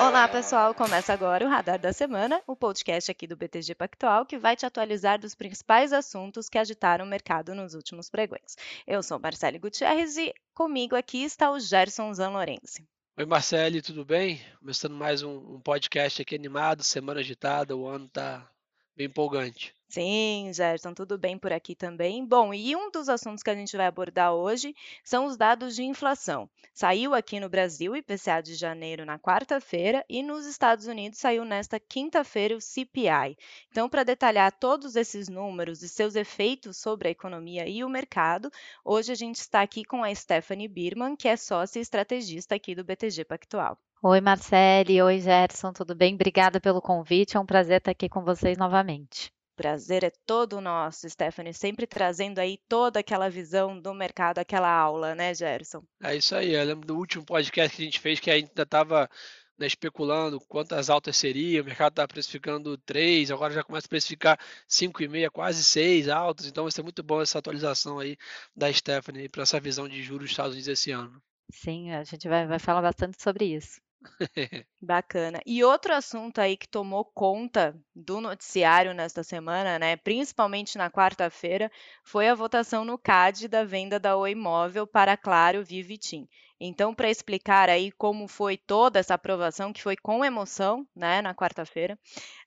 Olá, pessoal! Começa agora o Radar da Semana, o podcast aqui do BTG Pactual, que vai te atualizar dos principais assuntos que agitaram o mercado nos últimos pregões. Eu sou Marcele Gutierrez e comigo aqui está o Gerson Zanlorenzi. Oi, Marcele, tudo bem? Começando mais um, um podcast aqui animado, semana agitada, o ano está bem empolgante. Sim, Gerson, tudo bem por aqui também. Bom, e um dos assuntos que a gente vai abordar hoje são os dados de inflação. Saiu aqui no Brasil o IPCA de janeiro na quarta-feira e nos Estados Unidos saiu nesta quinta-feira o CPI. Então, para detalhar todos esses números e seus efeitos sobre a economia e o mercado, hoje a gente está aqui com a Stephanie Birman, que é sócia e estrategista aqui do BTG Pactual. Oi, Marcele. Oi, Gerson. Tudo bem? Obrigada pelo convite. É um prazer estar aqui com vocês novamente prazer é todo nosso, Stephanie, sempre trazendo aí toda aquela visão do mercado, aquela aula, né, Gerson? É isso aí. Eu lembro do último podcast que a gente fez que ainda estava né, especulando quantas altas seriam, o mercado estava precificando 3, agora já começa a precificar 5,5, quase 6 altas, então vai ser muito bom essa atualização aí da Stephanie para essa visão de juros dos Estados Unidos esse ano. Sim, a gente vai, vai falar bastante sobre isso. Bacana. E outro assunto aí que tomou conta do noticiário nesta semana, né, principalmente na quarta-feira, foi a votação no CAD da venda da Oi Móvel para Claro, Vivo e TIM. Então, para explicar aí como foi toda essa aprovação, que foi com emoção, né, na quarta-feira,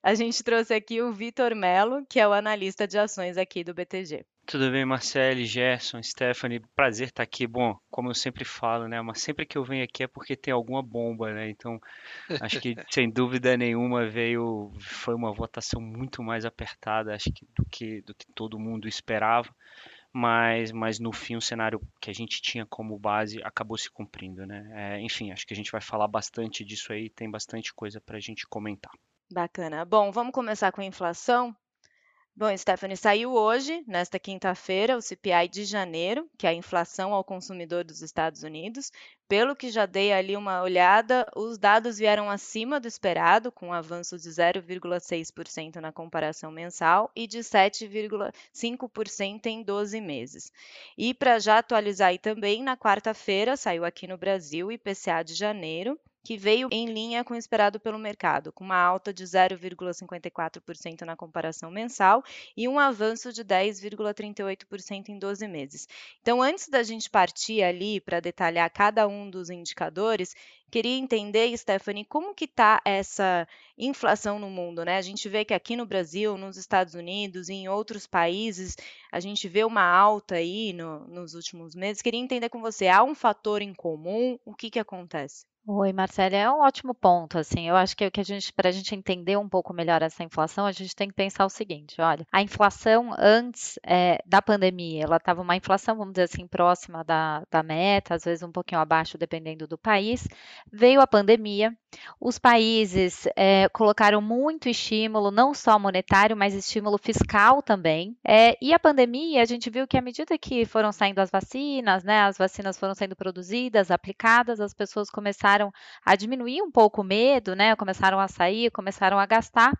a gente trouxe aqui o Vitor Melo, que é o analista de ações aqui do BTG. Tudo bem, Marcele, Gerson, Stephanie, prazer estar aqui. Bom, como eu sempre falo, né, mas sempre que eu venho aqui é porque tem alguma bomba, né? Então, acho que sem dúvida nenhuma veio foi uma votação muito mais apertada, acho que do que do que todo mundo esperava mas, mas no fim o cenário que a gente tinha como base acabou se cumprindo, né? É, enfim, acho que a gente vai falar bastante disso aí, tem bastante coisa para a gente comentar. Bacana. Bom, vamos começar com a inflação. Bom, Stephanie, saiu hoje, nesta quinta-feira, o CPI de janeiro, que é a inflação ao consumidor dos Estados Unidos. Pelo que já dei ali uma olhada, os dados vieram acima do esperado, com um avanço de 0,6% na comparação mensal e de 7,5% em 12 meses. E para já atualizar aí também, na quarta-feira saiu aqui no Brasil o IPCA de janeiro, que veio em linha com o esperado pelo mercado, com uma alta de 0,54% na comparação mensal e um avanço de 10,38% em 12 meses. Então, antes da gente partir ali para detalhar cada um dos indicadores, queria entender, Stephanie, como que está essa inflação no mundo, né? A gente vê que aqui no Brasil, nos Estados Unidos e em outros países, a gente vê uma alta aí no, nos últimos meses. Queria entender com você, há um fator em comum? O que, que acontece? Oi, Marcela, é um ótimo ponto, assim, eu acho que, que a gente, para a gente entender um pouco melhor essa inflação, a gente tem que pensar o seguinte, olha, a inflação antes é, da pandemia, ela estava uma inflação, vamos dizer assim, próxima da, da meta, às vezes um pouquinho abaixo, dependendo do país, veio a pandemia, os países é, colocaram muito estímulo, não só monetário, mas estímulo fiscal também, é, e a pandemia, a gente viu que à medida que foram saindo as vacinas, né, as vacinas foram sendo produzidas, aplicadas, as pessoas começaram começaram a diminuir um pouco o medo, né? Começaram a sair, começaram a gastar,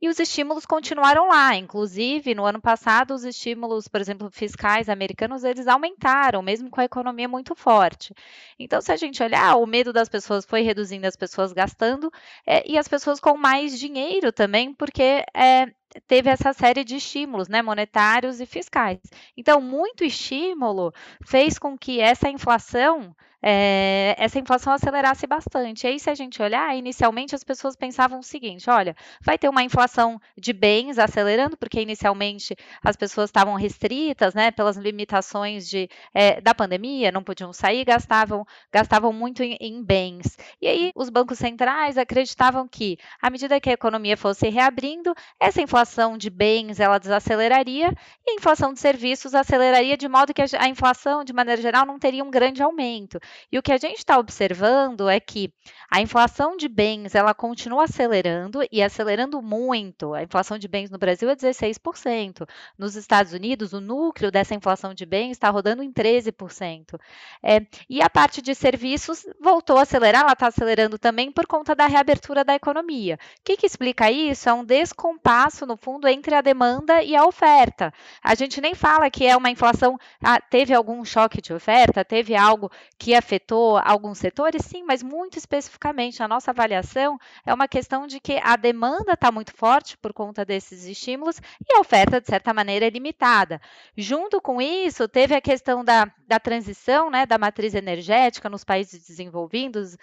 e os estímulos continuaram lá. Inclusive, no ano passado, os estímulos, por exemplo, fiscais americanos, eles aumentaram, mesmo com a economia muito forte. Então, se a gente olhar, o medo das pessoas foi reduzindo, as pessoas gastando, é, e as pessoas com mais dinheiro também, porque é, teve essa série de estímulos, né, monetários e fiscais. Então, muito estímulo fez com que essa inflação é, essa inflação acelerasse bastante. E aí, se a gente olhar, inicialmente as pessoas pensavam o seguinte: olha, vai ter uma inflação de bens acelerando, porque inicialmente as pessoas estavam restritas, né, pelas limitações de, é, da pandemia, não podiam sair, gastavam, gastavam muito em, em bens. E aí, os bancos centrais acreditavam que, à medida que a economia fosse reabrindo, essa inflação de bens ela desaceleraria e a inflação de serviços aceleraria de modo que a, a inflação, de maneira geral, não teria um grande aumento. E o que a gente está observando é que a inflação de bens ela continua acelerando e acelerando muito. A inflação de bens no Brasil é 16%. Nos Estados Unidos, o núcleo dessa inflação de bens está rodando em 13%. É, e a parte de serviços voltou a acelerar, ela está acelerando também por conta da reabertura da economia. O que, que explica isso? É um descompasso no fundo entre a demanda e a oferta. A gente nem fala que é uma inflação, ah, teve algum choque de oferta, teve algo que afetou alguns setores, sim, mas muito especificamente a nossa avaliação é uma questão de que a demanda está muito forte por conta desses estímulos e a oferta, de certa maneira, é limitada. Junto com isso, teve a questão da, da transição né, da matriz energética nos países desenvolvidos,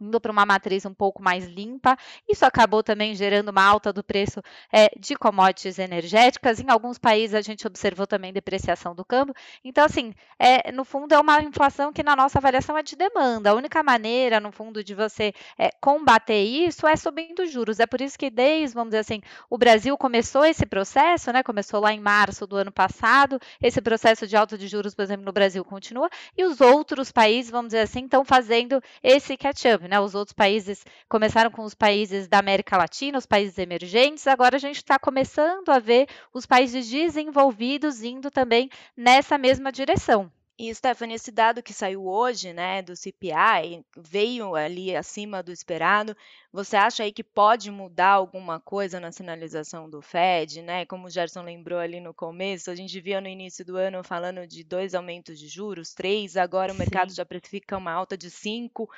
indo para uma matriz um pouco mais limpa. Isso acabou também gerando uma alta do preço é, de commodities energéticas. Em alguns países a gente observou também depreciação do câmbio. Então, assim, é, no fundo é uma inflação que na nossa avaliação é de demanda. A única maneira, no fundo, de você é, combater isso é subindo juros. É por isso que desde, vamos dizer assim, o Brasil começou esse processo, né? Começou lá em março do ano passado. Esse processo de alta de juros, por exemplo, no Brasil continua. E os outros países, vamos dizer assim, estão fazendo esse catch-up né? Os outros países começaram com os países da América Latina, os países emergentes, agora a gente está começando a ver os países desenvolvidos indo também nessa mesma direção. E, Stephanie, esse dado que saiu hoje, né, do CPI, veio ali acima do esperado. Você acha aí que pode mudar alguma coisa na sinalização do Fed, né? Como o Gerson lembrou ali no começo, a gente via no início do ano falando de dois aumentos de juros, três, agora o mercado Sim. já precifica uma alta de cinco.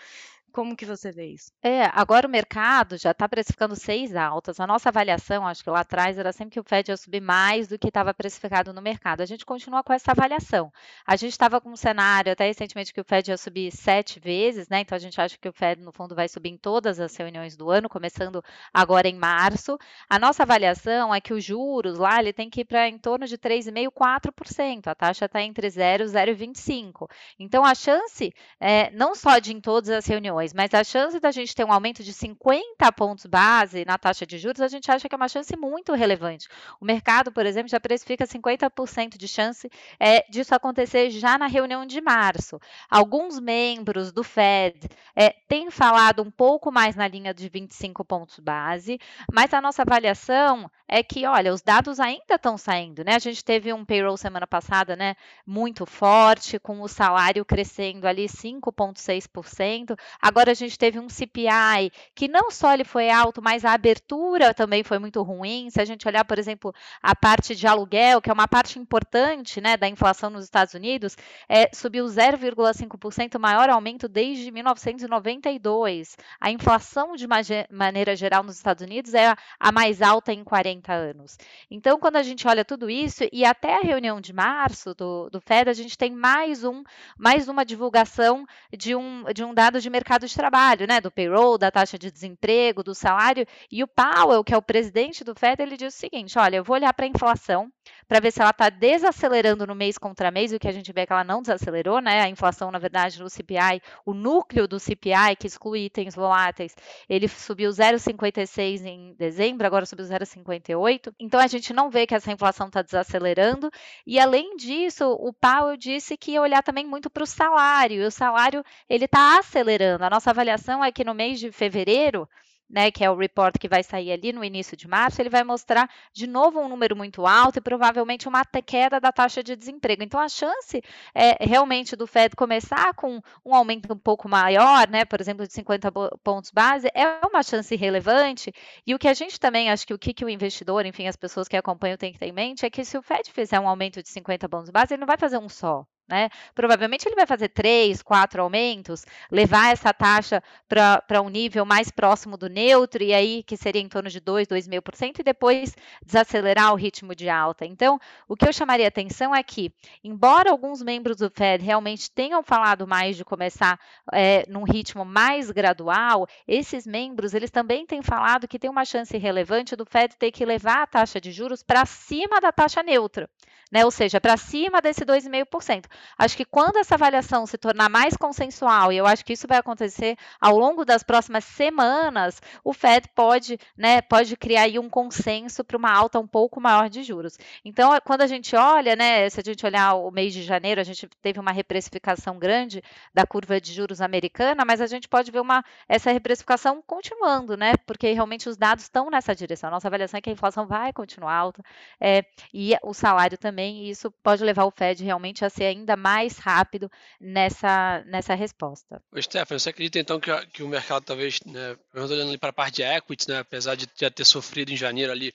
Como que você vê isso? É, agora o mercado já está precificando seis altas. A nossa avaliação, acho que lá atrás, era sempre que o Fed ia subir mais do que estava precificado no mercado. A gente continua com essa avaliação. A gente estava com um cenário até recentemente que o Fed ia subir sete vezes, né? Então a gente acha que o Fed, no fundo, vai subir em todas as reuniões do ano, começando agora em março. A nossa avaliação é que os juros lá ele tem que ir para em torno de 3,5%, 4%. A taxa está entre 0 e 0,25%. Então a chance, é, não só de em todas as reuniões, mas a chance da gente ter um aumento de 50 pontos base na taxa de juros, a gente acha que é uma chance muito relevante. O mercado, por exemplo, já precifica 50% de chance é, disso acontecer já na reunião de março. Alguns membros do Fed é, têm falado um pouco mais na linha de 25 pontos base, mas a nossa avaliação é que, olha, os dados ainda estão saindo, né? A gente teve um payroll semana passada, né, muito forte, com o salário crescendo ali 5,6%. Agora a gente teve um CPI que não só ele foi alto, mas a abertura também foi muito ruim. Se a gente olhar, por exemplo, a parte de aluguel, que é uma parte importante né, da inflação nos Estados Unidos, é, subiu 0,5%, maior aumento desde 1992. A inflação, de maneira geral, nos Estados Unidos é a mais alta em 40 anos. Então, quando a gente olha tudo isso, e até a reunião de março do, do FED, a gente tem mais, um, mais uma divulgação de um, de um dado de mercado mercado de trabalho, né, do payroll, da taxa de desemprego, do salário. E o Powell, que é o presidente do Fed, ele diz o seguinte: olha, eu vou olhar para a inflação para ver se ela está desacelerando no mês contra mês, o que a gente vê é que ela não desacelerou, né? A inflação, na verdade, no CPI, o núcleo do CPI, que exclui itens voláteis, ele subiu 0,56 em dezembro, agora subiu 0,58. Então a gente não vê que essa inflação está desacelerando. E além disso, o Powell disse que ia olhar também muito para o salário. E o salário ele está acelerando. A nossa avaliação é que no mês de fevereiro né, que é o report que vai sair ali no início de março, ele vai mostrar de novo um número muito alto e provavelmente uma queda da taxa de desemprego. Então, a chance é, realmente do Fed começar com um aumento um pouco maior, né, por exemplo, de 50 pontos base, é uma chance relevante. E o que a gente também, acho que o que, que o investidor, enfim, as pessoas que acompanham têm que ter em mente é que se o Fed fizer um aumento de 50 pontos base, ele não vai fazer um só. Né? Provavelmente ele vai fazer três, quatro aumentos, levar essa taxa para um nível mais próximo do neutro, e aí que seria em torno de 2, 2,5%, e depois desacelerar o ritmo de alta. Então, o que eu chamaria atenção é que, embora alguns membros do Fed realmente tenham falado mais de começar é, num ritmo mais gradual, esses membros eles também têm falado que tem uma chance relevante do Fed ter que levar a taxa de juros para cima da taxa neutra, né? ou seja, para cima desse 2,5%. Acho que quando essa avaliação se tornar mais consensual, e eu acho que isso vai acontecer ao longo das próximas semanas, o Fed pode, né, pode criar aí um consenso para uma alta um pouco maior de juros. Então, é, quando a gente olha, né, se a gente olhar o mês de janeiro, a gente teve uma reprecificação grande da curva de juros americana, mas a gente pode ver uma, essa reprecificação continuando, né, porque realmente os dados estão nessa direção. A nossa avaliação é que a inflação vai continuar alta é, e o salário também, e isso pode levar o Fed realmente a ser ainda ainda mais rápido nessa, nessa resposta. Ô, Stefano, você acredita então que, que o mercado talvez, né, olhando para a parte de equities, né, apesar de já ter sofrido em janeiro ali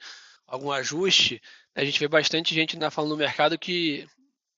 algum ajuste, a gente vê bastante gente ainda falando no mercado que,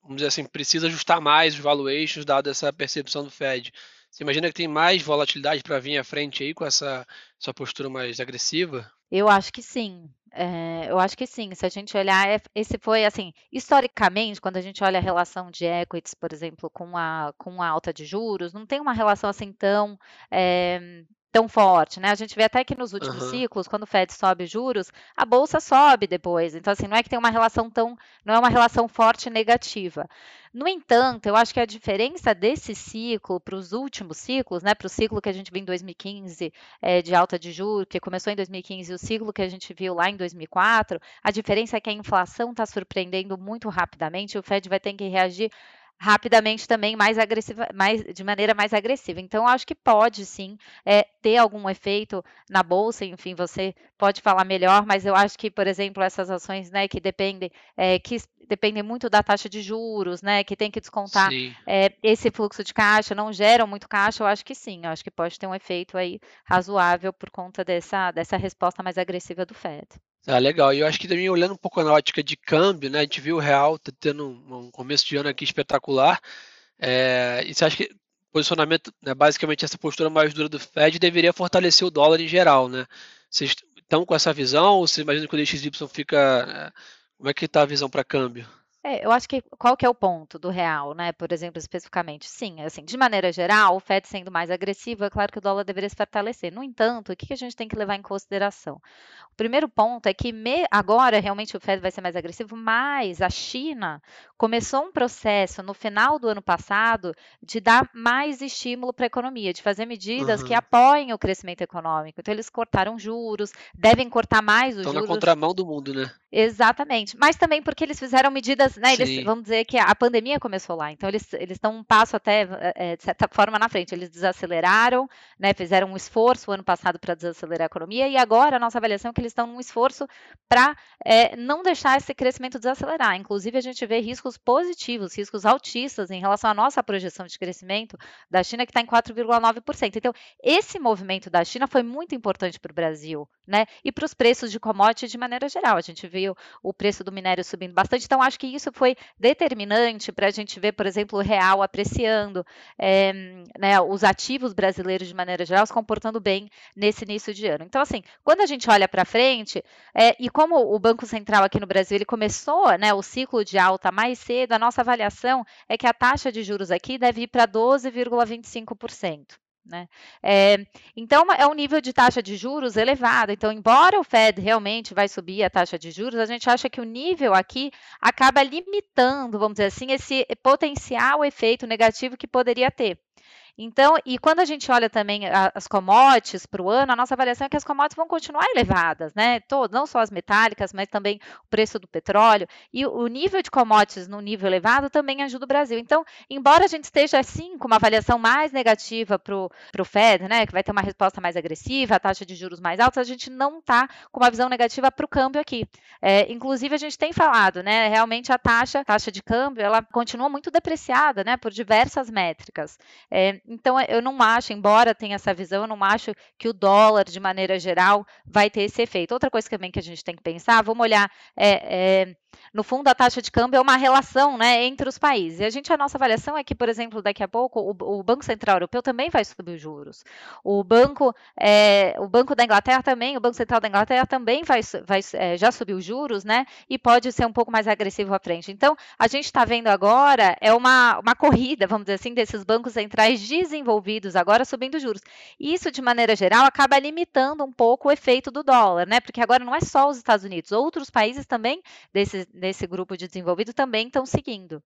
vamos dizer assim, precisa ajustar mais os valuations, dado essa percepção do Fed. Você imagina que tem mais volatilidade para vir à frente aí com essa sua postura mais agressiva? Eu acho que sim. É, eu acho que sim. Se a gente olhar, é, esse foi assim, historicamente, quando a gente olha a relação de equities, por exemplo, com a, com a alta de juros, não tem uma relação assim tão é, tão forte, né? A gente vê até que nos últimos uhum. ciclos, quando o Fed sobe juros, a bolsa sobe depois. Então, assim, não é que tem uma relação tão, não é uma relação forte negativa. No entanto, eu acho que a diferença desse ciclo para os últimos ciclos, né, para o ciclo que a gente viu em 2015 é, de alta de juros, que começou em 2015, e o ciclo que a gente viu lá em 2004, a diferença é que a inflação está surpreendendo muito rapidamente, o Fed vai ter que reagir rapidamente também mais agressiva, mais, de maneira mais agressiva. Então, acho que pode sim é, ter algum efeito na bolsa, enfim, você pode falar melhor, mas eu acho que, por exemplo, essas ações né, que dependem, é, que dependem muito da taxa de juros, né, que tem que descontar é, esse fluxo de caixa, não geram muito caixa, eu acho que sim, eu acho que pode ter um efeito aí razoável por conta dessa, dessa resposta mais agressiva do Fed. Ah, legal. E eu acho que também olhando um pouco na ótica de câmbio, né? A gente viu o real tá tendo um, começo de ano aqui espetacular. É, e você acha que posicionamento, né, basicamente essa postura mais dura do Fed deveria fortalecer o dólar em geral, né? Vocês estão com essa visão ou você imagina que o DXY fica. Né, como é que está a visão para câmbio? É, eu acho que qual que é o ponto do real, né? Por exemplo, especificamente, sim, assim, de maneira geral, o Fed sendo mais agressivo, é claro que o dólar deveria se fortalecer. No entanto, o que, que a gente tem que levar em consideração? O primeiro ponto é que me, agora realmente o Fed vai ser mais agressivo, mas a China começou um processo no final do ano passado de dar mais estímulo para a economia, de fazer medidas uhum. que apoiem o crescimento econômico. Então, eles cortaram juros, devem cortar mais os Estão juros. Estão na contramão do mundo, né? Exatamente. Mas também porque eles fizeram medidas, né? Eles, vamos dizer que a pandemia começou lá, então eles, eles estão um passo até, é, de certa forma, na frente. Eles desaceleraram, né? Fizeram um esforço o ano passado para desacelerar a economia, e agora a nossa avaliação é que eles estão num esforço para é, não deixar esse crescimento desacelerar. Inclusive, a gente vê riscos positivos, riscos altistas em relação à nossa projeção de crescimento da China, que está em 4,9%. Então, esse movimento da China foi muito importante para o Brasil, né? E para os preços de commodity de maneira geral. A gente viu o preço do minério subindo bastante. Então, acho que isso foi determinante para a gente ver, por exemplo, o real apreciando, é, né, os ativos brasileiros de maneira geral se comportando bem nesse início de ano. Então, assim, quando a gente olha para frente, é, e como o Banco Central aqui no Brasil ele começou né, o ciclo de alta mais cedo, a nossa avaliação é que a taxa de juros aqui deve ir para 12,25%. Né? É, então, é um nível de taxa de juros elevado. Então, embora o Fed realmente vai subir a taxa de juros, a gente acha que o nível aqui acaba limitando, vamos dizer assim, esse potencial efeito negativo que poderia ter. Então, e quando a gente olha também as commodities para o ano, a nossa avaliação é que as commodities vão continuar elevadas, né? Não só as metálicas, mas também o preço do petróleo. E o nível de commodities no nível elevado também ajuda o Brasil. Então, embora a gente esteja, assim, com uma avaliação mais negativa para o Fed, né? Que vai ter uma resposta mais agressiva, a taxa de juros mais alta, a gente não está com uma visão negativa para o câmbio aqui. É, inclusive, a gente tem falado, né? Realmente a taxa, taxa de câmbio, ela continua muito depreciada, né? Por diversas métricas. É, então, eu não acho, embora tenha essa visão, eu não acho que o dólar, de maneira geral, vai ter esse efeito. Outra coisa também que a gente tem que pensar, vamos olhar é, é, no fundo, a taxa de câmbio é uma relação né, entre os países. E a gente, a nossa avaliação é que, por exemplo, daqui a pouco, o, o Banco Central Europeu também vai subir os juros. O Banco, é, o Banco da Inglaterra também, o Banco Central da Inglaterra também vai, vai já subiu os juros, né? E pode ser um pouco mais agressivo à frente. Então, a gente está vendo agora é uma, uma corrida, vamos dizer assim, desses bancos centrais desenvolvidos agora subindo juros. Isso, de maneira geral, acaba limitando um pouco o efeito do dólar, né? Porque agora não é só os Estados Unidos, outros países também desses nesse grupo de desenvolvido também estão seguindo.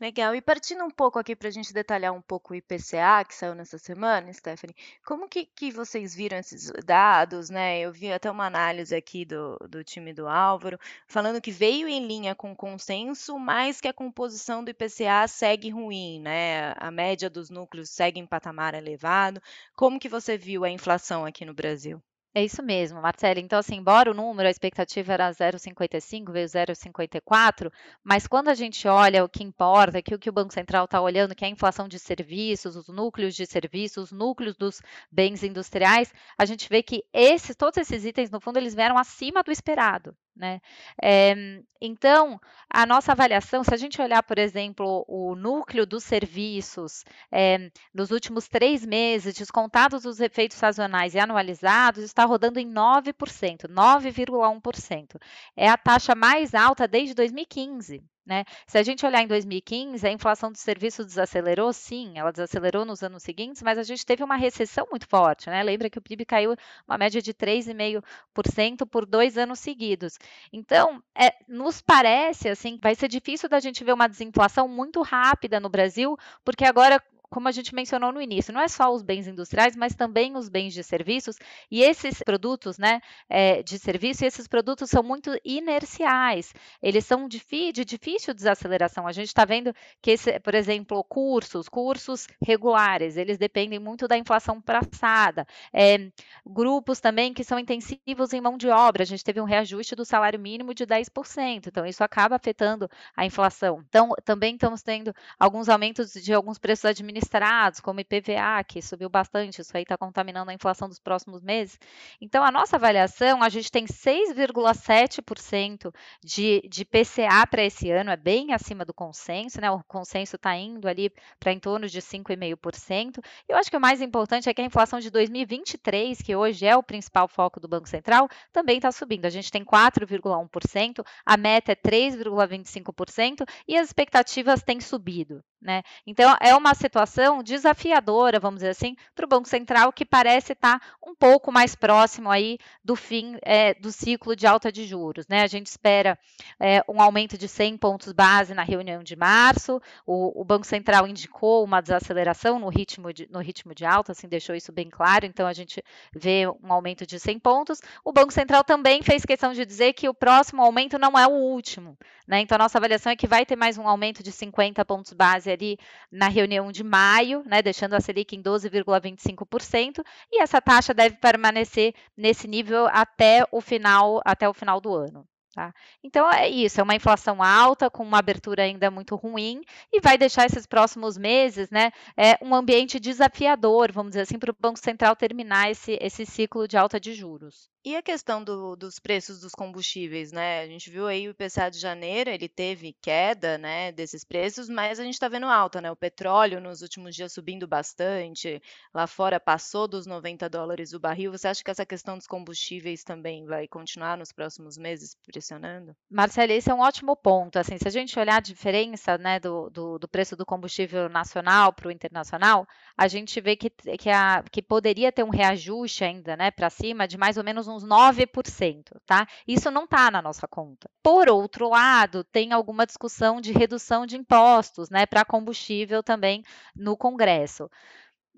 Legal. E partindo um pouco aqui para a gente detalhar um pouco o IPCA que saiu nessa semana, Stephanie, como que, que vocês viram esses dados, né? Eu vi até uma análise aqui do, do time do Álvaro, falando que veio em linha com consenso, mas que a composição do IPCA segue ruim, né? A média dos núcleos segue em patamar elevado. Como que você viu a inflação aqui no Brasil? É isso mesmo, Marcela. Então, assim, embora o número, a expectativa era 0,55, veio 0,54, mas quando a gente olha o que importa, que o que o Banco Central está olhando, que é a inflação de serviços, os núcleos de serviços, os núcleos dos bens industriais, a gente vê que esses, todos esses itens, no fundo, eles vieram acima do esperado. Né? É, então, a nossa avaliação, se a gente olhar, por exemplo, o núcleo dos serviços é, nos últimos três meses, descontados os efeitos sazonais e anualizados, está rodando em 9%, 9,1%. É a taxa mais alta desde 2015. Né? Se a gente olhar em 2015, a inflação dos serviços desacelerou, sim, ela desacelerou nos anos seguintes, mas a gente teve uma recessão muito forte. Né? Lembra que o PIB caiu uma média de 3,5% por dois anos seguidos. Então, é, nos parece assim, vai ser difícil da gente ver uma desinflação muito rápida no Brasil, porque agora como a gente mencionou no início, não é só os bens industriais, mas também os bens de serviços, e esses produtos né, é, de serviço, esses produtos são muito inerciais, eles são de, de difícil desaceleração. A gente está vendo que, esse, por exemplo, cursos, cursos regulares, eles dependem muito da inflação passada. É, grupos também que são intensivos em mão de obra, a gente teve um reajuste do salário mínimo de 10%, então isso acaba afetando a inflação. Então, também estamos tendo alguns aumentos de alguns preços administrativos administrados, como IPVA, que subiu bastante, isso aí está contaminando a inflação dos próximos meses. Então, a nossa avaliação, a gente tem 6,7% de, de PCA para esse ano, é bem acima do consenso, né? O consenso está indo ali para em torno de 5,5%. Eu acho que o mais importante é que a inflação de 2023, que hoje é o principal foco do Banco Central, também está subindo. A gente tem 4,1%, a meta é 3,25% e as expectativas têm subido. Né? Então, é uma situação desafiadora, vamos dizer assim, para o Banco Central, que parece estar tá um pouco mais próximo aí do fim é, do ciclo de alta de juros. Né? A gente espera é, um aumento de 100 pontos base na reunião de março, o, o, Banco Central indicou uma desaceleração no ritmo, de, no ritmo de alta, assim, deixou isso bem claro, então a gente vê um aumento de 100 pontos. O Banco Central também fez questão de dizer que o próximo aumento não é o último. Né? Então, a nossa avaliação é que vai ter mais um aumento de 50 pontos base ali na reunião de maio, né, deixando a Selic em 12,25%, e essa taxa deve permanecer nesse nível até o final, até o final do ano. Tá? Então é isso, é uma inflação alta, com uma abertura ainda muito ruim, e vai deixar esses próximos meses né, é, um ambiente desafiador, vamos dizer assim, para o Banco Central terminar esse, esse ciclo de alta de juros. E a questão do, dos preços dos combustíveis, né? A gente viu aí o IPCA de janeiro, ele teve queda, né, desses preços, mas a gente está vendo alta, né? O petróleo nos últimos dias subindo bastante, lá fora passou dos 90 dólares o barril. Você acha que essa questão dos combustíveis também vai continuar nos próximos meses pressionando? Marcela, esse é um ótimo ponto. Assim, se a gente olhar a diferença, né, do, do, do preço do combustível nacional para o internacional, a gente vê que, que, a, que poderia ter um reajuste ainda, né, para cima de mais ou menos uns 9%, tá? Isso não está na nossa conta. Por outro lado, tem alguma discussão de redução de impostos, né, para combustível também no Congresso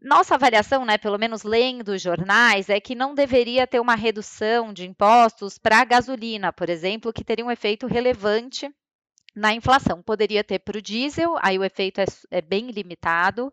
nossa avaliação, né, pelo menos lendo os jornais, é que não deveria ter uma redução de impostos para a gasolina, por exemplo, que teria um efeito relevante na inflação. Poderia ter para o diesel, aí o efeito é, é bem limitado.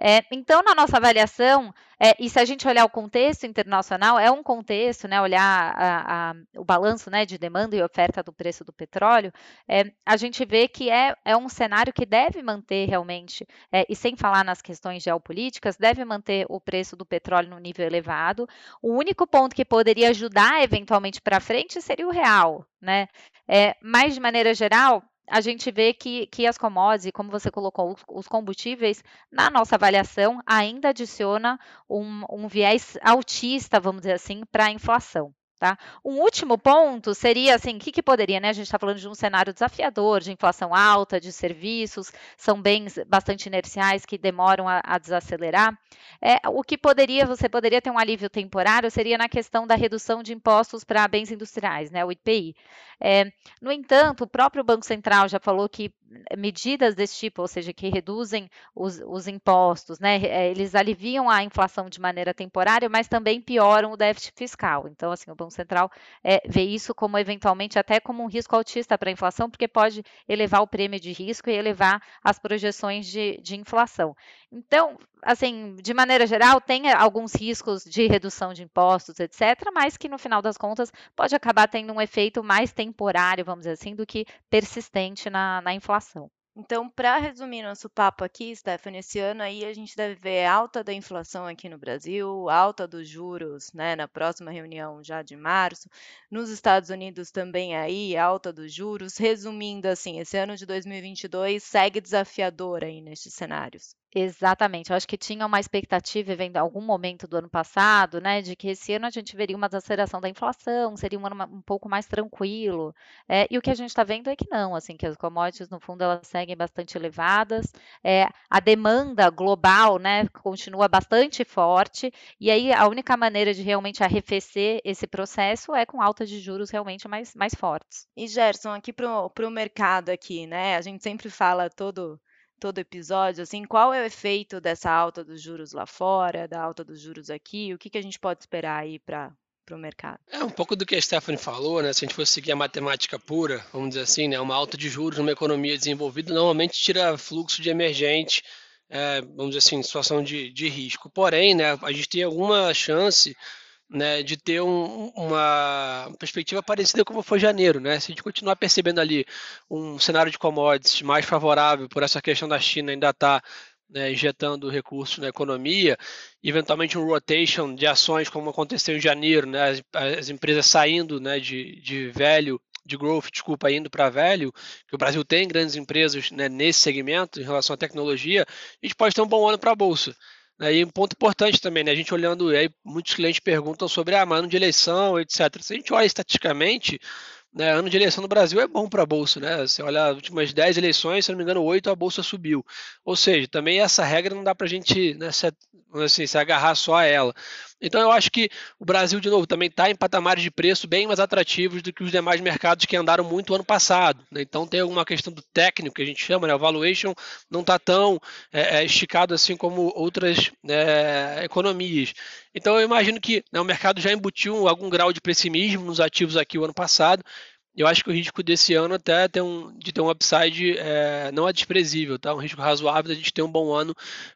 É, então, na nossa avaliação, é, e se a gente olhar o contexto internacional, é um contexto, né, olhar a, a, o balanço né, de demanda e oferta do preço do petróleo, é, a gente vê que é, é um cenário que deve manter realmente, é, e sem falar nas questões geopolíticas, deve manter o preço do petróleo no nível elevado. O único ponto que poderia ajudar eventualmente para frente seria o real, né? É, mas, de maneira geral, a gente vê que, que as commodities, como você colocou, os combustíveis, na nossa avaliação, ainda adiciona um, um viés altista, vamos dizer assim, para a inflação. Tá? Um último ponto seria assim, o que, que poderia, né? A gente está falando de um cenário desafiador, de inflação alta, de serviços, são bens bastante inerciais que demoram a, a desacelerar. É, o que poderia, você poderia ter um alívio temporário seria na questão da redução de impostos para bens industriais, né? O IPI. É, no entanto, o próprio Banco Central já falou que medidas desse tipo, ou seja, que reduzem os, os impostos, né? É, eles aliviam a inflação de maneira temporária, mas também pioram o déficit fiscal. Então, assim, o Banco Central é, vê isso como eventualmente até como um risco altista para a inflação, porque pode elevar o prêmio de risco e elevar as projeções de, de inflação. Então, assim, de maneira geral, tem alguns riscos de redução de impostos, etc., mas que no final das contas pode acabar tendo um efeito mais temporário, vamos dizer assim, do que persistente na, na inflação. Então, para resumir nosso papo aqui, Stephanie, esse ano aí a gente deve ver alta da inflação aqui no Brasil, alta dos juros, né, na próxima reunião já de março. Nos Estados Unidos também aí, alta dos juros. Resumindo assim, esse ano de 2022 segue desafiador aí nestes cenários. Exatamente. Eu acho que tinha uma expectativa, vendo algum momento do ano passado, né, de que esse ano a gente veria uma desaceleração da inflação, seria um ano um pouco mais tranquilo. É, e o que a gente está vendo é que não, assim, que as commodities, no fundo, elas seguem bastante elevadas. É, a demanda global, né, continua bastante forte. E aí a única maneira de realmente arrefecer esse processo é com altas de juros realmente mais, mais fortes. E Gerson, aqui para o mercado aqui, né? A gente sempre fala todo todo episódio, assim, qual é o efeito dessa alta dos juros lá fora, da alta dos juros aqui? O que, que a gente pode esperar aí para para o mercado. É um pouco do que a Stephanie falou, né? Se a gente fosse seguir a matemática pura, vamos dizer assim, né? Uma alta de juros numa economia desenvolvida normalmente tira fluxo de emergente, é, vamos dizer assim, situação de, de risco. Porém, né? A gente tem alguma chance né, de ter um, uma perspectiva parecida como foi janeiro, né? Se a gente continuar percebendo ali um cenário de commodities mais favorável por essa questão da China ainda estar tá, né, injetando recursos na economia, eventualmente um rotation de ações como aconteceu em janeiro, né, as, as empresas saindo né, de, de velho de growth, desculpa, indo para velho, que o Brasil tem grandes empresas né, nesse segmento em relação à tecnologia, a gente pode ter um bom ano para a bolsa. E um ponto importante também, né? A gente olhando, aí muitos clientes perguntam sobre a ah, ano de eleição, etc. Se a gente olha estatisticamente, né, ano de eleição no Brasil é bom para a Bolsa, né? Você olha as últimas 10 eleições, se não me engano, 8 a Bolsa subiu. Ou seja, também essa regra não dá para a gente né, se, assim, se agarrar só a ela. Então eu acho que o Brasil, de novo, também está em patamares de preço bem mais atrativos do que os demais mercados que andaram muito ano passado. Né? Então tem alguma questão do técnico que a gente chama, né? O valuation não está tão é, é, esticado assim como outras é, economias. Então eu imagino que né, o mercado já embutiu algum grau de pessimismo nos ativos aqui o ano passado. Eu acho que o risco desse ano até tem um, de ter um upside é, não é desprezível, tá? Um risco razoável a gente ter um bom ano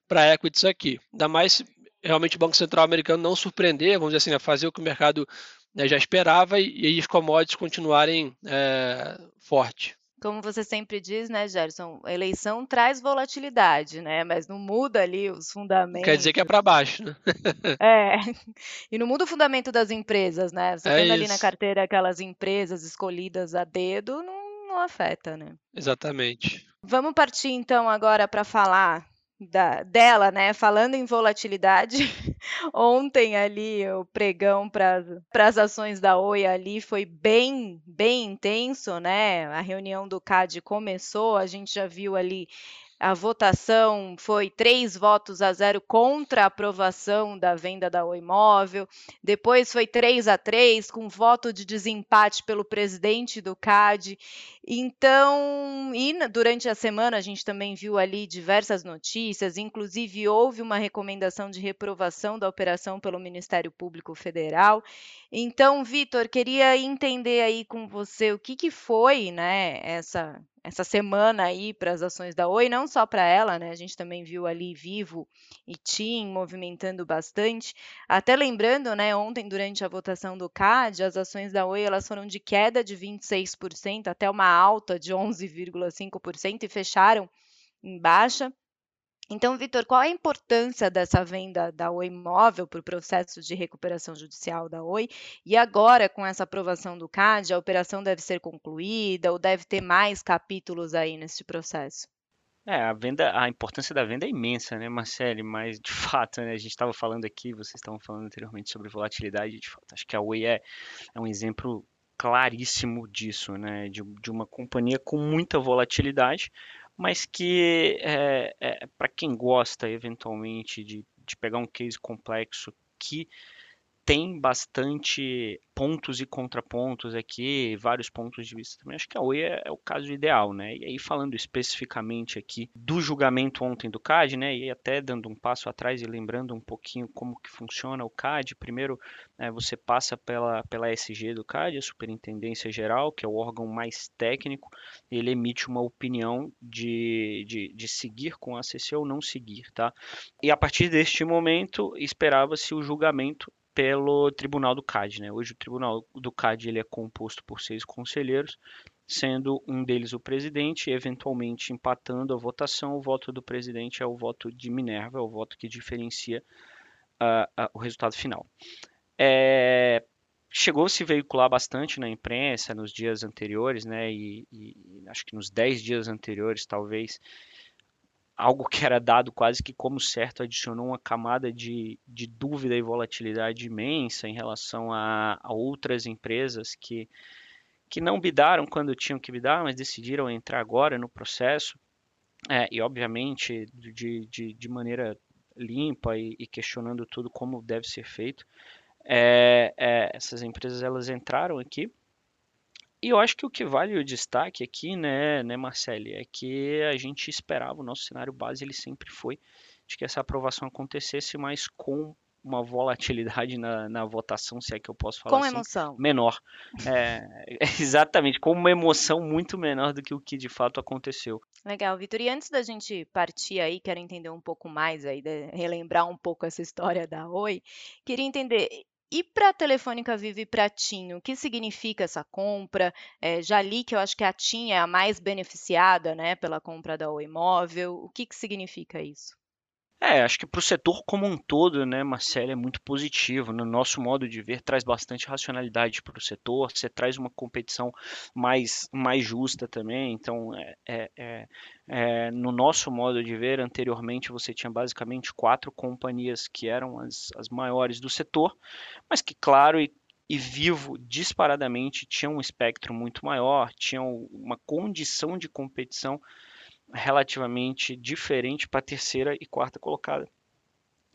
para equities aqui. Ainda mais realmente o Banco Central americano não surpreender, vamos dizer assim, né, fazer o que o mercado né, já esperava e, e os commodities continuarem é, fortes. Como você sempre diz, né, Gerson, a eleição traz volatilidade, né? Mas não muda ali os fundamentos. Quer dizer que é para baixo, né? é. E não muda o fundamento das empresas, né? Você é tendo ali na carteira aquelas empresas escolhidas a dedo, não, não afeta, né? Exatamente. Vamos partir então agora para falar da, dela, né? Falando em volatilidade, ontem ali o pregão para as ações da Oi ali foi bem, bem intenso, né? A reunião do CAD começou, a gente já viu ali a votação foi três votos a zero contra a aprovação da venda da Oi Móvel. Depois foi 3 a 3 com voto de desempate pelo presidente do CAD. Então, durante a semana a gente também viu ali diversas notícias, inclusive houve uma recomendação de reprovação da operação pelo Ministério Público Federal. Então, Vitor, queria entender aí com você o que, que foi, né, essa essa semana aí para as ações da Oi, não só para ela, né? A gente também viu ali Vivo e TIM movimentando bastante. Até lembrando, né, ontem durante a votação do CAD, as ações da Oi elas foram de queda de 26% até uma alta de 11,5% e fecharam em baixa. Então, Vitor, qual é a importância dessa venda da Oi Imóvel para o processo de recuperação judicial da Oi? E agora, com essa aprovação do CAD, a operação deve ser concluída ou deve ter mais capítulos aí nesse processo? É, a venda, a importância da venda é imensa, né, Marcele? Mas de fato, né, a gente estava falando aqui, vocês estavam falando anteriormente sobre volatilidade, de fato, acho que a Oi é, é um exemplo claríssimo disso, né? De, de uma companhia com muita volatilidade, mas que é, é, para quem gosta eventualmente de, de pegar um case complexo que tem bastante pontos e contrapontos aqui, vários pontos de vista também. Acho que a Oi é, é, o caso ideal, né? E aí falando especificamente aqui do julgamento ontem do CAD, né? E até dando um passo atrás e lembrando um pouquinho como que funciona o CAD. Primeiro, né, você passa pela pela SG do CAD, a Superintendência Geral, que é o órgão mais técnico. Ele emite uma opinião de, de, de seguir com a CC ou não seguir, tá? E a partir deste momento esperava-se o julgamento pelo Tribunal do CAD. Né? Hoje o Tribunal do CAD ele é composto por seis conselheiros sendo um deles o presidente, eventualmente empatando a votação, o voto do presidente é o voto de Minerva, é o voto que diferencia uh, uh, o resultado final. É, chegou a se veicular bastante na imprensa nos dias anteriores, né, e, e acho que nos 10 dias anteriores, talvez, algo que era dado quase que como certo adicionou uma camada de, de dúvida e volatilidade imensa em relação a, a outras empresas que, que não bidaram quando tinham que bidar, mas decidiram entrar agora no processo. É, e obviamente de, de, de maneira limpa e, e, questionando tudo como deve ser feito. É, é, essas empresas elas entraram aqui e eu acho que o que vale o destaque aqui, né, né, Marcele, é que a gente esperava, o nosso cenário base ele sempre foi de que essa aprovação acontecesse, mas com uma volatilidade na, na votação, se é que eu posso falar com assim, emoção. menor. É, exatamente, com uma emoção muito menor do que o que de fato aconteceu. Legal, Vitor. E antes da gente partir aí, quero entender um pouco mais aí, relembrar um pouco essa história da Oi. Queria entender, e para a Telefônica Vive TIM, o que significa essa compra? É, já li que eu acho que a TIM é a mais beneficiada né, pela compra da Oi Móvel. O que, que significa isso? É, acho que para o setor como um todo, né, Marcelo, é muito positivo. No nosso modo de ver, traz bastante racionalidade para o setor, você traz uma competição mais, mais justa também. Então, é, é, é, é, no nosso modo de ver, anteriormente você tinha basicamente quatro companhias que eram as, as maiores do setor, mas que, claro, e e Vivo disparadamente tinham um espectro muito maior, tinham uma condição de competição relativamente diferente para a terceira e quarta colocada,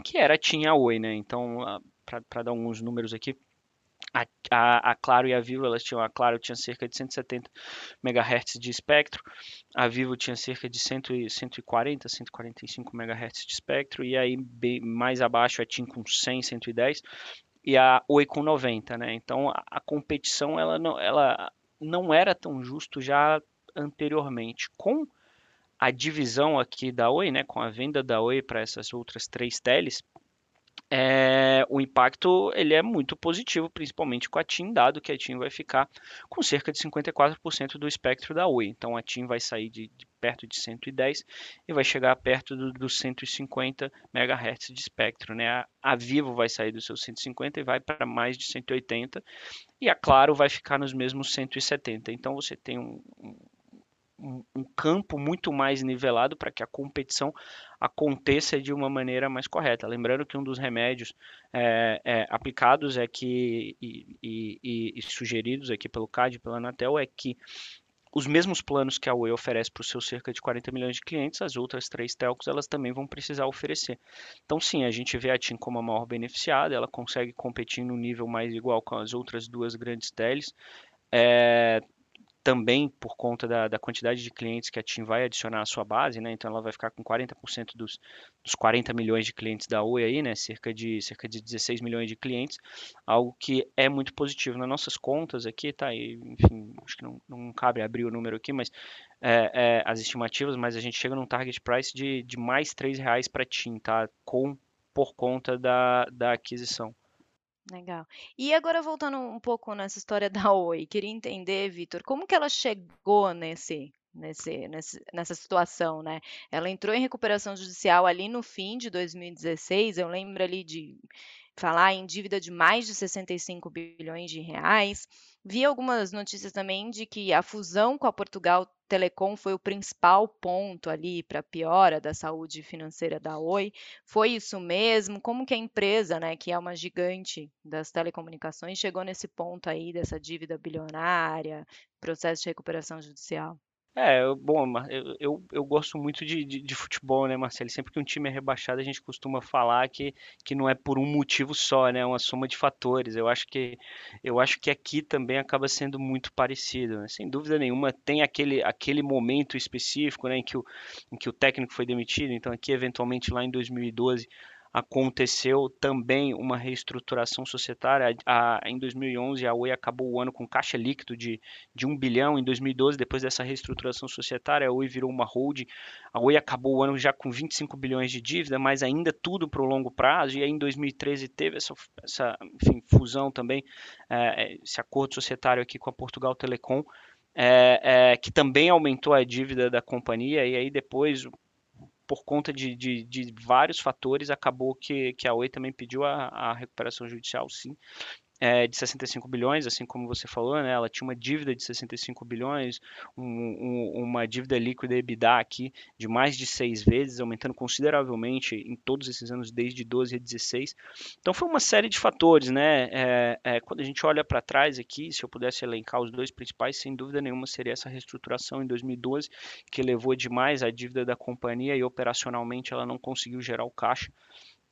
que era tinha a Oi, né? Então, para dar alguns números aqui, a, a, a, Claro e a Vivo, elas tinham, a Claro tinha cerca de 170 MHz de espectro, a Vivo tinha cerca de 100, 140, 145 MHz de espectro, e aí bem, mais abaixo a TIM com 100, 110, e a Oi com 90, né? Então a, a competição ela não, ela não era tão justo já anteriormente. Com a divisão aqui da Oi, né, com a venda da Oi para essas outras três teles, é, o impacto ele é muito positivo, principalmente com a TIM, dado que a TIM vai ficar com cerca de 54% do espectro da Oi. Então a TIM vai sair de, de perto de 110 e vai chegar perto dos do 150 MHz de espectro. Né? A, a, Vivo vai sair dos seus 150 e vai para mais de 180 e a Claro vai ficar nos mesmos 170. Então você tem um, um um, campo muito mais nivelado para que a competição aconteça de uma maneira mais correta. Lembrando que um dos remédios é, é, aplicados é e, e, e, sugeridos aqui pelo CAD pela Anatel é que os mesmos planos que a Oi oferece para os seus cerca de 40 milhões de clientes, as outras três telcos elas também vão precisar oferecer. Então sim, a gente vê a TIM como a maior beneficiada, ela consegue competir no nível mais igual com as outras duas grandes teles. É, também por conta da, da, quantidade de clientes que a TIM vai adicionar à sua base, né? Então ela vai ficar com 40% dos, dos 40 milhões de clientes da Oi aí, né? Cerca de, cerca de 16 milhões de clientes, algo que é muito positivo. Nas nossas contas aqui, tá? E, enfim, acho que não, não cabe abrir o número aqui, mas é, é, as estimativas, mas a gente chega num target price de, de mais 3 reais para TIM, tá? Com, por conta da, da aquisição. Legal. E agora voltando um pouco nessa história da Oi, queria entender, Vitor, como que ela chegou nesse, nesse, nesse, nessa situação, né? Ela entrou em recuperação judicial ali no fim de 2016, eu lembro ali de falar em dívida de mais de 65 bilhões de reais. Vi algumas notícias também de que a fusão com a Portugal Telecom foi o principal ponto ali para a piora da saúde financeira da Oi. Foi isso mesmo? Como que a empresa, né, que é uma gigante das telecomunicações, chegou nesse ponto aí dessa dívida bilionária, processo de recuperação judicial? É, bom, eu, eu, eu gosto muito de, de, de futebol, né, Marcelo? Sempre que um time é rebaixado, a gente costuma falar que, que não é por um motivo só, né? É uma soma de fatores. Eu acho que, eu acho que aqui também acaba sendo muito parecido, né? Sem dúvida nenhuma, tem aquele, aquele momento específico, né, em que o, em que o técnico foi demitido. Então, aqui, eventualmente, lá em 2012, aconteceu também uma reestruturação societária. A, em 2011, a Oi acabou o ano com caixa líquido de, de 1 bilhão. Em 2012, depois dessa reestruturação societária, a Oi virou uma holding. A Oi acabou o ano já com 25 bilhões de dívida, mas ainda tudo para o longo prazo. E aí, em 2013, teve essa, essa enfim, fusão também, é, esse acordo societário aqui com a Portugal Telecom é, é, que também aumentou a dívida da companhia, e aí depois, por conta de, de, de vários fatores, acabou que, que a Oi também pediu a, a recuperação judicial, sim é, de 65 bilhões, assim como você falou, né? Ela tinha uma dívida de 65 bilhões, um, um, uma dívida líquida EBITDA aqui de mais de seis vezes, aumentando consideravelmente em todos esses anos, desde 12 a 16. Então foi uma série de fatores, né? É, é, quando a gente olha para trás aqui, se eu pudesse elencar os dois principais, sem dúvida nenhuma seria essa reestruturação em 2012, que levou demais a dívida da companhia e operacionalmente ela não conseguiu gerar o caixa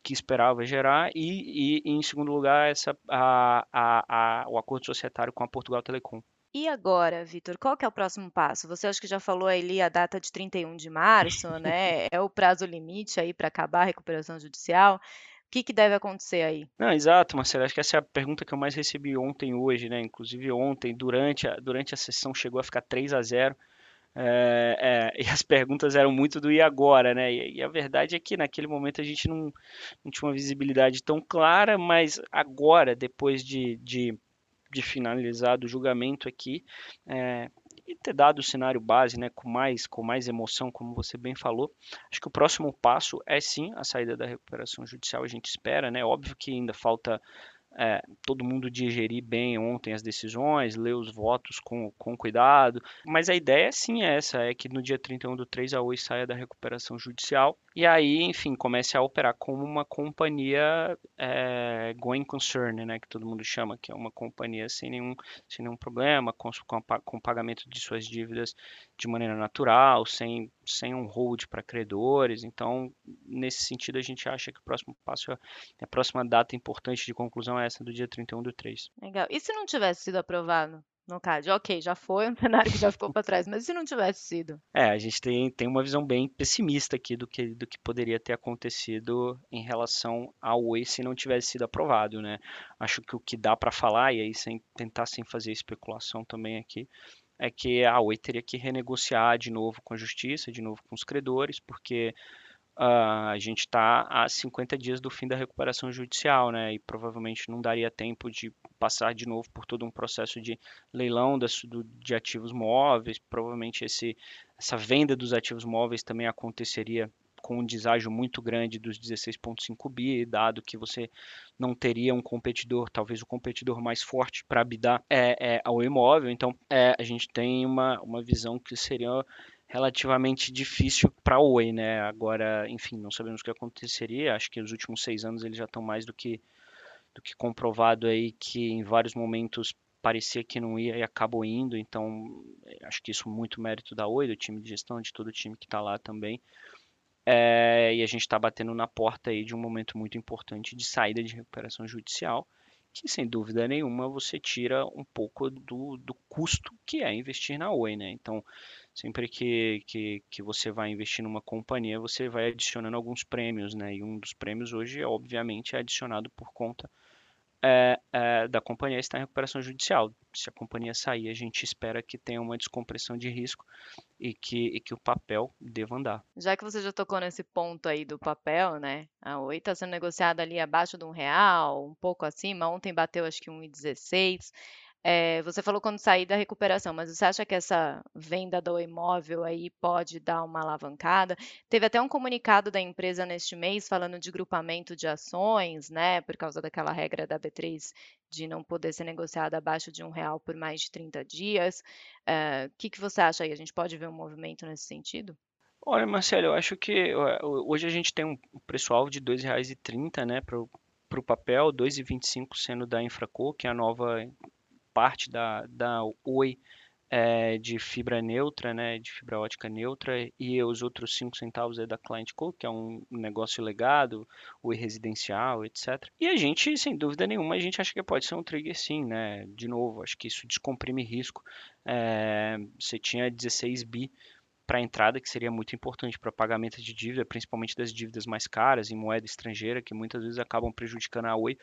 que esperava gerar e, e em segundo lugar essa a, a, a, o acordo societário com a Portugal Telecom. E agora, Vitor, qual que é o próximo passo? Você acha que já falou ali a data de 31 de março, né? É o prazo limite aí para acabar a recuperação judicial. O que, que deve acontecer aí? Não, exato, Marcelo. Acho que essa é a pergunta que eu mais recebi ontem hoje, né? Inclusive ontem, durante a, durante a sessão, chegou a ficar 3 a 0 é, é, e as perguntas eram muito do e agora, né? E, e, a verdade é que naquele momento a gente não, não tinha uma visibilidade tão clara, mas agora, depois de, de, de finalizado o julgamento aqui, é, e ter dado o cenário base, né, com mais com mais emoção, como você bem falou, acho que o próximo passo é sim a saída da recuperação judicial. A gente espera, né? Óbvio que ainda falta é, todo mundo digerir bem ontem as decisões, ler os votos com, com cuidado. Mas a ideia sim é essa, é que no dia 31 do 3 a Oi saia da recuperação judicial e aí, enfim, comece a operar como uma companhia é, going concern, né, que todo mundo chama, que é uma companhia sem nenhum, sem nenhum problema, com, com, pagamento de suas dívidas de maneira natural, sem, sem um hold para credores. Então, nesse sentido, a gente acha que o próximo passo, a próxima data importante de conclusão é essa do dia 31 do 3. Legal. E se não tivesse sido aprovado? No CAD. Ok, já foi um cenário que já ficou para trás, mas se não tivesse sido? É, a gente tem, tem uma visão bem pessimista aqui do que, do que poderia ter acontecido em relação ao Oi se não tivesse sido aprovado, né? Acho que o que dá para falar, e aí sem tentar sem fazer especulação também aqui, é que a Oi teria que renegociar de novo com a justiça, de novo com os credores, porque Uh, a gente está a 50 dias do fim da recuperação judicial, né? E provavelmente não daria tempo de passar de novo por todo um processo de leilão das, do, de ativos móveis. Provavelmente esse, essa venda dos ativos móveis também aconteceria com um deságio muito grande dos 16,5 bi, dado que você não teria um competidor, talvez o competidor mais forte para bidar é, é, ao imóvel. Então, é, a gente tem uma, uma visão que seria relativamente difícil para a Oi, né? Agora, enfim, não sabemos o que aconteceria. Acho que os últimos seis anos eles já estão mais do que do que comprovado aí que em vários momentos parecia que não ia e acabou indo. Então, acho que isso é muito mérito da Oi, do time de gestão, de todo o time que está lá também. É, e a gente está batendo na porta aí de um momento muito importante de saída de recuperação judicial, que sem dúvida nenhuma você tira um pouco do, do custo que é investir na Oi, né? Então, sempre que, que, que você vai investir numa companhia, você vai adicionando alguns prêmios, né? E um dos prêmios hoje, obviamente, é adicionado por conta é, é, da companhia estar em recuperação judicial. Se a companhia sair, a gente espera que tenha uma descompressão de risco e que, e que o papel deva andar. Já que você já tocou nesse ponto aí do papel, né? A Oi está sendo negociada ali abaixo de um real, um pouco acima. Ontem bateu acho que 1,16. É, você falou quando sair da recuperação, mas você acha que essa venda do imóvel aí pode dar uma alavancada? Teve até um comunicado da empresa neste mês falando de grupamento de ações, né? Por causa daquela regra da B3 de não poder ser negociada abaixo de um real por mais de 30 dias. O é, que, que você acha aí? A gente pode ver um movimento nesse sentido? Olha, Marcelo, eu acho que hoje a gente tem um preço-alvo de R$ 2,30 né, para o papel, R$ 2,25 sendo da Infraco, que é a nova parte da, da Oi é, de fibra neutra, né, de fibra ótica neutra, e os outros 5 centavos é da Client Co, que é um negócio legado, Oi residencial, etc. E a gente, sem dúvida nenhuma, a gente acha que pode ser um trigger sim, né? De novo, acho que isso descomprime risco. É, você tinha 16 bi para entrada, que seria muito importante para pagamento de dívida, principalmente das dívidas mais caras em moeda estrangeira, que muitas vezes acabam prejudicando a Oi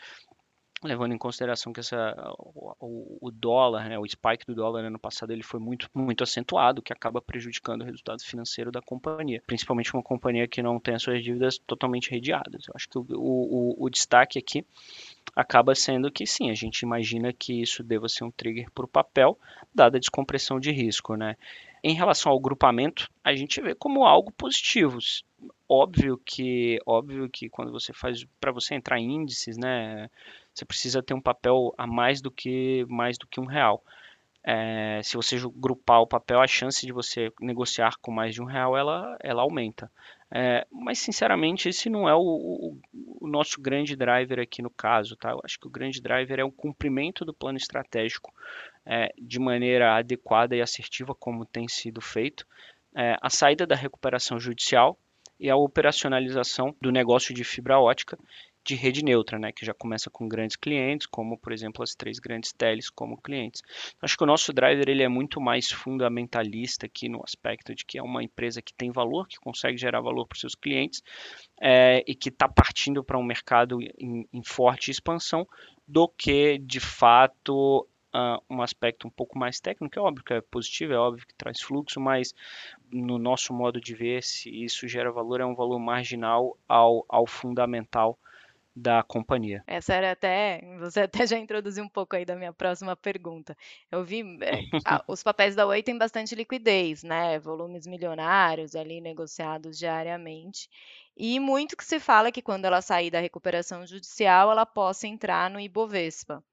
levando em consideração que essa, o, o dólar, né, o spike do dólar no ano passado ele foi muito, muito acentuado, que acaba prejudicando o resultado financeiro da companhia, principalmente uma companhia que não tem as suas dívidas totalmente redeadas. Eu acho que o, o, o destaque aqui acaba sendo que sim, a gente imagina que isso deva ser um trigger para o papel, dada a descompressão de risco, né? Em relação ao grupamento, a gente vê como algo positivo. Óbvio que, óbvio que quando você faz para você entrar em índices, né, você precisa ter um papel a mais do que mais do que um real. É, se você grupar o papel, a chance de você negociar com mais de um real ela, ela aumenta. É, mas sinceramente esse não é o, o, o, nosso grande driver aqui no caso, tá? Eu acho que o grande driver é o cumprimento do plano estratégico é, de maneira adequada e assertiva, como tem sido feito, é, a saída da recuperação judicial e a operacionalização do negócio de fibra ótica de rede neutra, né, que já começa com grandes clientes, como por exemplo as três grandes teles como clientes. Acho que o nosso driver ele é muito mais fundamentalista aqui no aspecto de que é uma empresa que tem valor, que consegue gerar valor para os seus clientes é, e que está partindo para um mercado em, em forte expansão, do que de fato uh, um aspecto um pouco mais técnico, é óbvio que é positivo, é óbvio que traz fluxo, mas no nosso modo de ver, se isso gera valor, é um valor marginal ao, ao fundamental da companhia. Essa era até, você até já introduziu um pouco aí da minha próxima pergunta. Eu vi, a, os papéis da Oi têm bastante liquidez, né? Volumes milionários ali negociados diariamente. E muito que se fala que quando ela sair da recuperação judicial, ela possa entrar no Ibovespa.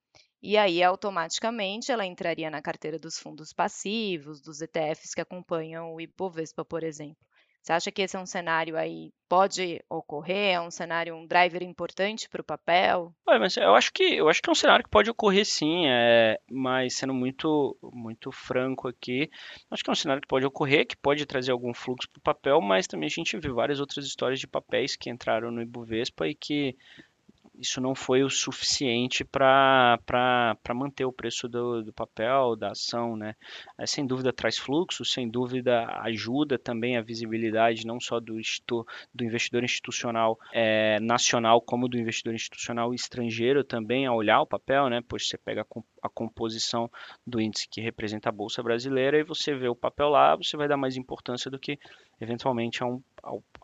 E aí, automaticamente, ela entraria na carteira dos fundos passivos, dos ETFs que acompanham o Ibovespa, por exemplo. Você acha que esse é um cenário aí pode ocorrer? É um cenário, um driver importante para o papel? Olha, mas eu acho que eu acho que é um cenário que pode ocorrer sim, é, mas sendo muito muito franco aqui, acho que é um cenário que pode ocorrer, que pode trazer algum fluxo para o papel, mas também a gente viu várias outras histórias de papéis que entraram no Ibovespa e que isso não foi o suficiente para manter o preço do, do, papel, da ação, né? É, sem dúvida traz fluxo, sem dúvida ajuda também a visibilidade não só do, do investidor institucional é, nacional, como do investidor institucional estrangeiro também a olhar o papel, né? Pois você pega a, a composição do índice que representa a Bolsa Brasileira e você vê o papel lá, você vai dar mais importância do que eventualmente a, um,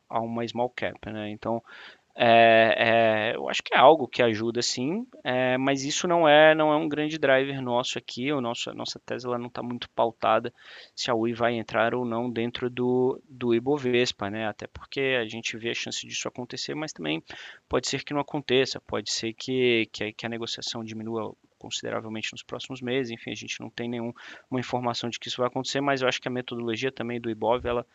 a uma small cap, né? Então, é, é, eu acho que é algo que ajuda sim, é, mas isso não é não é um grande driver nosso aqui. O nosso, a nossa tese ela não está muito pautada se a UI vai entrar ou não dentro do, do Ibovespa, né? Até porque a gente vê a chance disso acontecer, mas também pode ser que não aconteça, pode ser que, que, que a negociação diminua consideravelmente nos próximos meses. Enfim, a gente não tem nenhuma informação de que isso vai acontecer, mas eu acho que a metodologia também do IBOV ela,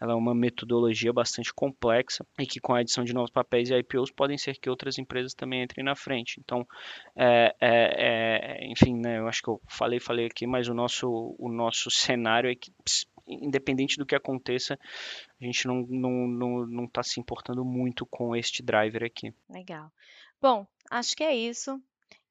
ela é uma metodologia bastante complexa e que com a adição de novos papéis e IPOs podem ser que outras empresas também entrem na frente. Então, é, é, é, enfim, né, eu acho que eu falei, falei aqui, mas o nosso, o nosso cenário é que independente do que aconteça, a gente não está não, não, não tá se importando muito com este driver aqui. Legal. Bom, acho que é isso.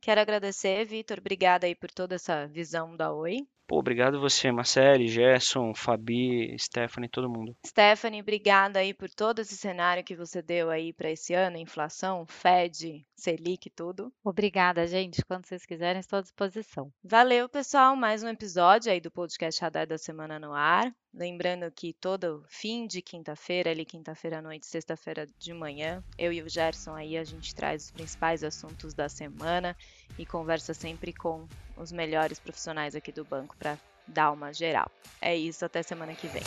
Quero agradecer, Vitor. Obrigada aí por toda essa visão da Oi. Pô, obrigado você, Marcele, Gerson, Fabi, Stephanie, todo mundo. Stephanie, obrigada aí por todo esse cenário que você deu aí para esse ano, inflação, Fed, Selic, tudo. Obrigada, gente. Quando vocês quiserem, estou à disposição. Valeu, pessoal. Mais um episódio aí do podcast Radar da Semana no ar. Lembrando que todo fim de quinta-feira, ali quinta-feira à noite, sexta-feira de manhã, eu e o Gerson aí a gente traz os principais assuntos da semana e conversa sempre com os melhores profissionais aqui do banco para dar uma geral. É isso, até semana que vem.